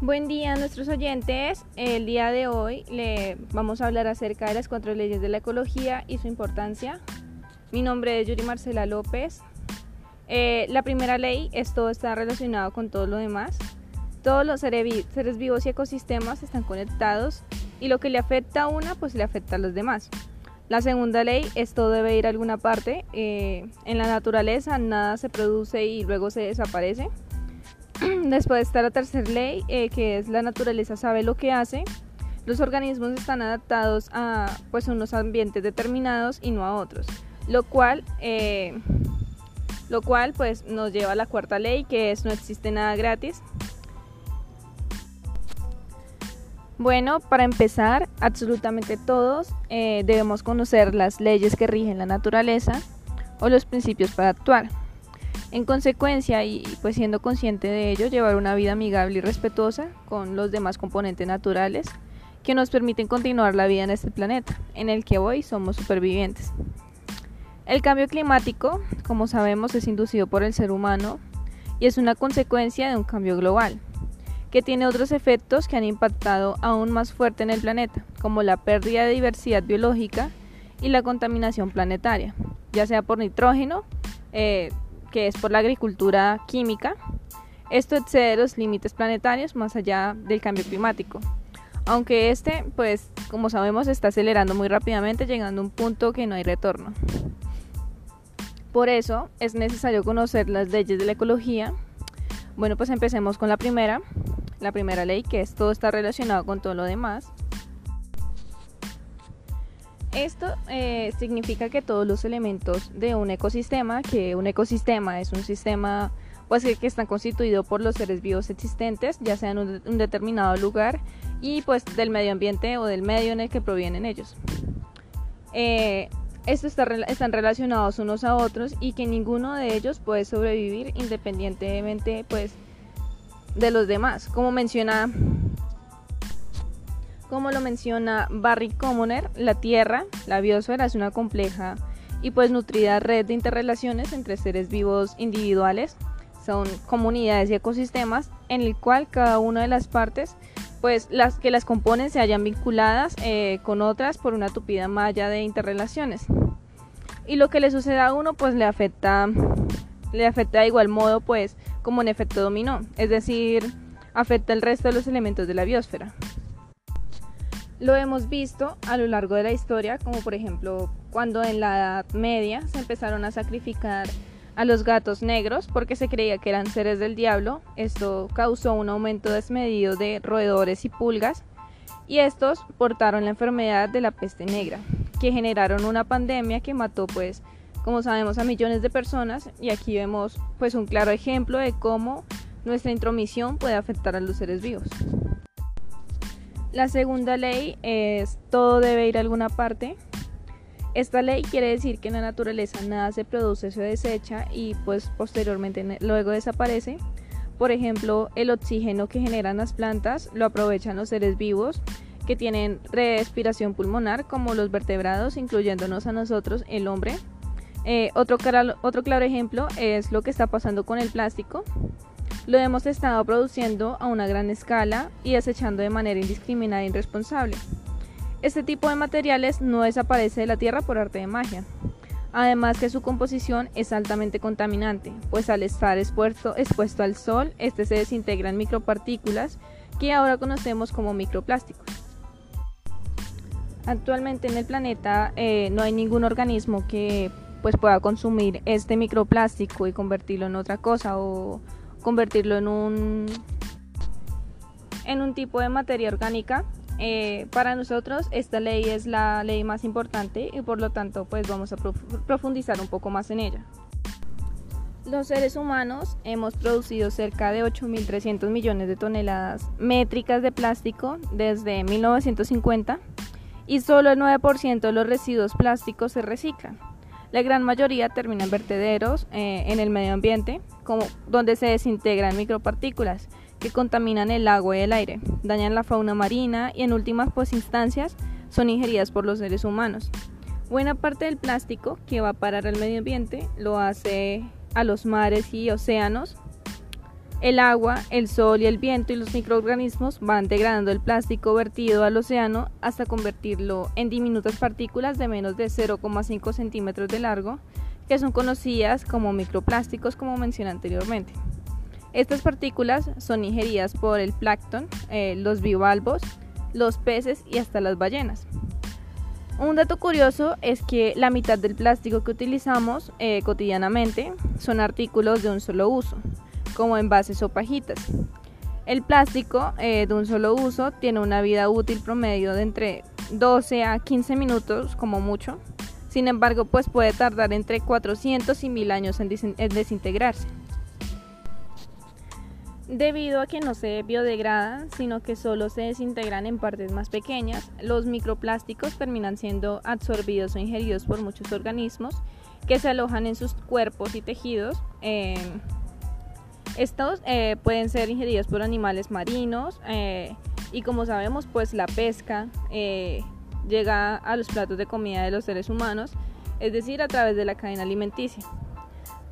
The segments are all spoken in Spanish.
Buen día a nuestros oyentes. El día de hoy le vamos a hablar acerca de las cuatro leyes de la ecología y su importancia. Mi nombre es Yuri Marcela López. Eh, la primera ley es todo está relacionado con todo lo demás. Todos los seres vivos y ecosistemas están conectados y lo que le afecta a una pues le afecta a los demás. La segunda ley es todo debe ir a alguna parte. Eh, en la naturaleza nada se produce y luego se desaparece. Después está la tercera ley, eh, que es la naturaleza sabe lo que hace. Los organismos están adaptados a pues, unos ambientes determinados y no a otros, lo cual, eh, lo cual pues, nos lleva a la cuarta ley, que es no existe nada gratis. Bueno, para empezar, absolutamente todos eh, debemos conocer las leyes que rigen la naturaleza o los principios para actuar. En consecuencia, y pues siendo consciente de ello, llevar una vida amigable y respetuosa con los demás componentes naturales que nos permiten continuar la vida en este planeta, en el que hoy somos supervivientes. El cambio climático, como sabemos, es inducido por el ser humano y es una consecuencia de un cambio global, que tiene otros efectos que han impactado aún más fuerte en el planeta, como la pérdida de diversidad biológica y la contaminación planetaria, ya sea por nitrógeno, eh, que es por la agricultura química. Esto excede los límites planetarios más allá del cambio climático. Aunque este, pues, como sabemos, está acelerando muy rápidamente, llegando a un punto que no hay retorno. Por eso es necesario conocer las leyes de la ecología. Bueno, pues empecemos con la primera, la primera ley, que es todo está relacionado con todo lo demás. Esto eh, significa que todos los elementos de un ecosistema, que un ecosistema es un sistema pues que, está constituido por los seres vivos existentes, ya sea en un, determinado lugar y pues del medio ambiente o del medio en el que provienen ellos. Eh, estos están relacionados unos a otros y que ninguno de ellos puede sobrevivir independientemente pues de los demás. Como menciona como lo menciona Barry Commoner, la Tierra, la biosfera, es una compleja y pues nutrida red de interrelaciones entre seres vivos individuales. Son comunidades y ecosistemas en el cual cada una de las partes, pues las que las componen se hayan vinculadas eh, con otras por una tupida malla de interrelaciones. Y lo que le suceda a uno, pues le afecta, le afecta de igual modo, pues como un efecto dominó, es decir, afecta el resto de los elementos de la biosfera. Lo hemos visto a lo largo de la historia, como por ejemplo cuando en la Edad Media se empezaron a sacrificar a los gatos negros porque se creía que eran seres del diablo. Esto causó un aumento desmedido de roedores y pulgas y estos portaron la enfermedad de la peste negra, que generaron una pandemia que mató pues como sabemos a millones de personas y aquí vemos pues un claro ejemplo de cómo nuestra intromisión puede afectar a los seres vivos. La segunda ley es todo debe ir a alguna parte. Esta ley quiere decir que en la naturaleza nada se produce, se desecha y pues posteriormente luego desaparece. Por ejemplo, el oxígeno que generan las plantas lo aprovechan los seres vivos que tienen respiración pulmonar como los vertebrados, incluyéndonos a nosotros, el hombre. Eh, otro, otro claro ejemplo es lo que está pasando con el plástico. Lo hemos estado produciendo a una gran escala y desechando de manera indiscriminada e irresponsable. Este tipo de materiales no desaparece de la Tierra por arte de magia. Además que su composición es altamente contaminante, pues al estar expuesto, expuesto al sol, este se desintegra en micropartículas que ahora conocemos como microplásticos. Actualmente en el planeta eh, no hay ningún organismo que pues, pueda consumir este microplástico y convertirlo en otra cosa o convertirlo en un, en un tipo de materia orgánica. Eh, para nosotros esta ley es la ley más importante y por lo tanto pues vamos a profundizar un poco más en ella. Los seres humanos hemos producido cerca de 8.300 millones de toneladas métricas de plástico desde 1950 y solo el 9% de los residuos plásticos se reciclan. La gran mayoría termina en vertederos eh, en el medio ambiente, donde se desintegran micropartículas que contaminan el agua y el aire, dañan la fauna marina y en últimas pues, instancias son ingeridas por los seres humanos. Buena parte del plástico que va a parar al medio ambiente lo hace a los mares y océanos, El agua, el sol y el viento y los microorganismos van degradando el plástico vertido al océano hasta convertirlo en diminutas partículas de menos de 0,5 centímetros de largo, que son conocidas como microplásticos como mencioné anteriormente. Estas partículas son ingeridas por el plancton, eh, los bivalvos, los peces y hasta las ballenas. Un dato curioso es que la mitad del plástico que utilizamos eh, cotidianamente son artículos de un solo uso como envases o pajitas. El plástico eh, de un solo uso tiene una vida útil promedio de entre 12 a 15 minutos como mucho. Sin embargo, pues puede tardar entre 400 y 1000 años en, desintegrarse. Debido a que no se biodegradan, sino que solo se desintegran en partes más pequeñas, los microplásticos terminan siendo absorbidos o ingeridos por muchos organismos que se alojan en sus cuerpos y tejidos. Eh, estos eh, pueden ser ingeridos por animales marinos eh, y como sabemos pues la pesca eh, llega a los platos de comida de los seres humanos, es decir, a través de la cadena alimenticia.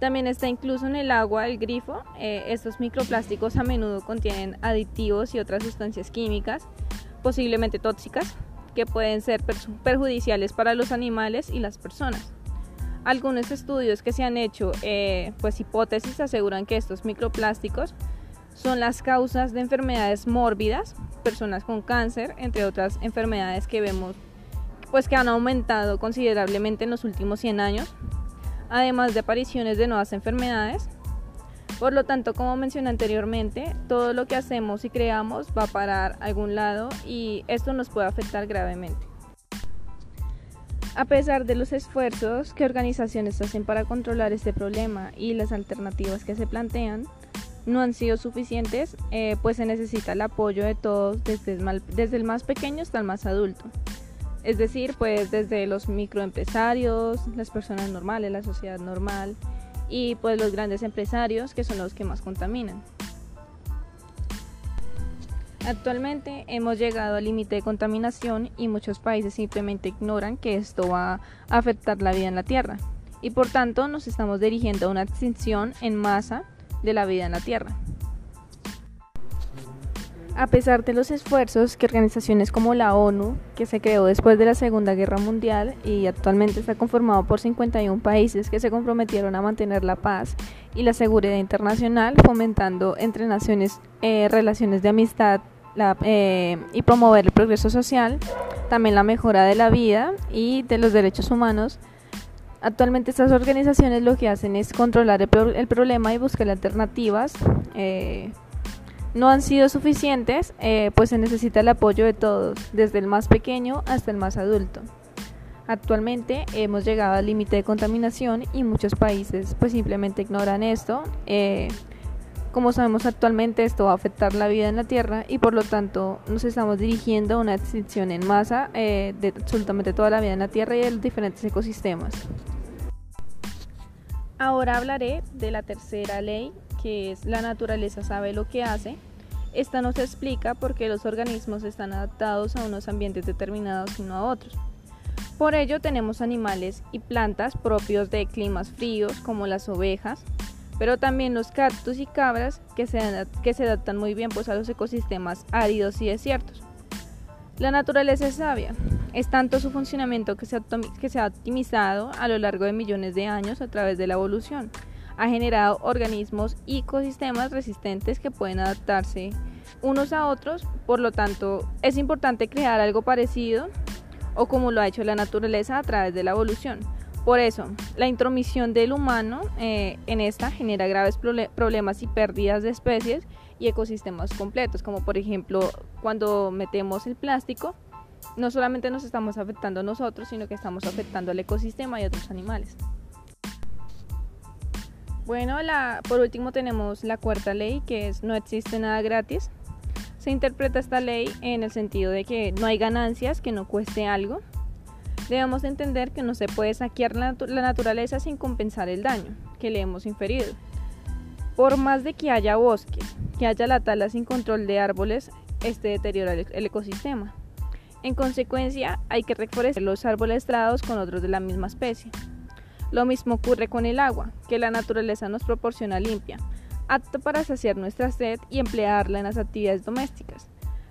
También está incluso en el agua el grifo. estos microplásticos a menudo contienen aditivos y otras sustancias químicas, posiblemente tóxicas, que pueden ser perjudiciales para los animales y las personas. Algunos estudios que se han hecho, eh, pues hipótesis, aseguran que estos microplásticos son las causas de enfermedades mórbidas, personas con cáncer, entre otras enfermedades que vemos pues que han aumentado considerablemente en los últimos 100 años, además de apariciones de nuevas enfermedades. Por lo tanto, como mencioné anteriormente, todo lo que hacemos y creamos va a parar a algún lado y esto nos puede afectar gravemente. A pesar de los esfuerzos que organizaciones hacen para controlar este problema y las alternativas que se plantean, no han sido suficientes, eh, pues se necesita el apoyo de todos, desde el, desde el más pequeño hasta el más adulto. Es decir, pues desde los microempresarios, las personas normales, la sociedad normal y pues los grandes empresarios que son los que más contaminan. Actualmente hemos llegado al límite de contaminación y muchos países simplemente ignoran que esto va a afectar la vida en la Tierra y por tanto nos estamos dirigiendo a una extinción en masa de la vida en la Tierra. A pesar de los esfuerzos que organizaciones como la ONU, que se creó después de la Segunda Guerra Mundial y actualmente está conformado por 51 países que se comprometieron a mantener la paz y la seguridad internacional, fomentando entre naciones eh, relaciones de amistad, eh, y promover el progreso social, también la mejora de la vida y de los derechos humanos. Actualmente estas organizaciones lo que hacen es controlar el, problema y buscar alternativas. Eh, no han sido suficientes, eh, pues se necesita el apoyo de todos, desde el más pequeño hasta el más adulto. Actualmente hemos llegado al límite de contaminación y muchos países pues simplemente ignoran esto. Como sabemos actualmente esto va a afectar la vida en la Tierra y por lo tanto nos estamos dirigiendo a una extinción en masa eh, de absolutamente toda la vida en la Tierra y de los diferentes ecosistemas. Ahora hablaré de la tercera ley, que es la naturaleza sabe lo que hace. Esta nos explica por qué los organismos están adaptados a unos ambientes determinados y no a otros. Por ello tenemos animales y plantas propios de climas fríos como las ovejas, pero también los cactus y cabras que se, que se adaptan muy bien pues, a los ecosistemas áridos y desiertos. La naturaleza es sabia, es tanto su funcionamiento que se, que se ha optimizado a lo largo de millones de años a través de la evolución. Ha generado organismos y ecosistemas resistentes que pueden adaptarse unos a otros, por lo tanto es importante crear algo parecido o como lo ha hecho la naturaleza a través de la evolución. Por eso, la intromisión del humano eh, en esta genera graves problemas y pérdidas de especies y ecosistemas completos, como por ejemplo cuando metemos el plástico, no solamente nos estamos afectando a nosotros, sino que estamos afectando al ecosistema y a otros animales. Bueno, por último tenemos la cuarta ley, que es no existe nada gratis. Se interpreta esta ley en el sentido de que no hay ganancias que no cueste algo, Debemos entender que no se puede saquear la, naturaleza sin compensar el daño que le hemos inferido. Por más de que haya bosques, que haya la tala sin control de árboles, este deteriora el, ecosistema. En consecuencia, hay que reforestar los árboles estrados con otros de la misma especie. Lo mismo ocurre con el agua, que la naturaleza nos proporciona limpia, apto para saciar nuestra sed y emplearla en las actividades domésticas,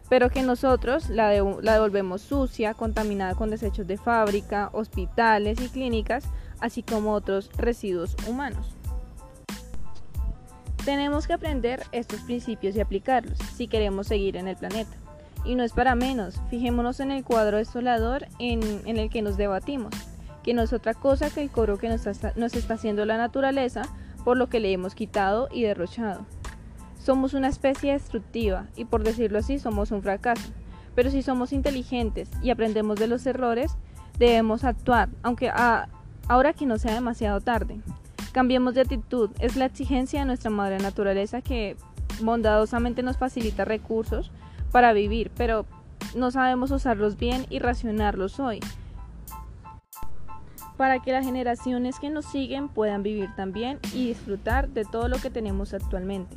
pero que nosotros la, devolvemos sucia, contaminada con desechos de fábrica, hospitales y clínicas, así como otros residuos humanos. Tenemos que aprender estos principios y aplicarlos si queremos seguir en el planeta. Y no es para menos, fijémonos en el cuadro desolador en, el que nos debatimos, que no es otra cosa que el coro que nos está haciendo la naturaleza por lo que le hemos quitado y derrochado. Somos una especie destructiva y por decirlo así somos un fracaso, pero si somos inteligentes y aprendemos de los errores, debemos actuar, aunque ahora que no sea demasiado tarde. Cambiemos de actitud, es la exigencia de nuestra madre naturaleza que bondadosamente nos facilita recursos para vivir, pero no sabemos usarlos bien y racionarlos hoy, para que las generaciones que nos siguen puedan vivir también y disfrutar de todo lo que tenemos actualmente.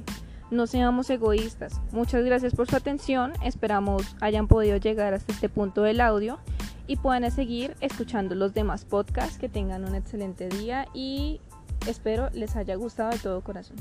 No seamos egoístas. Muchas gracias por su atención. Esperamos hayan podido llegar hasta este punto del audio y puedan seguir escuchando los demás podcasts. Que tengan un excelente día y espero les haya gustado de todo corazón.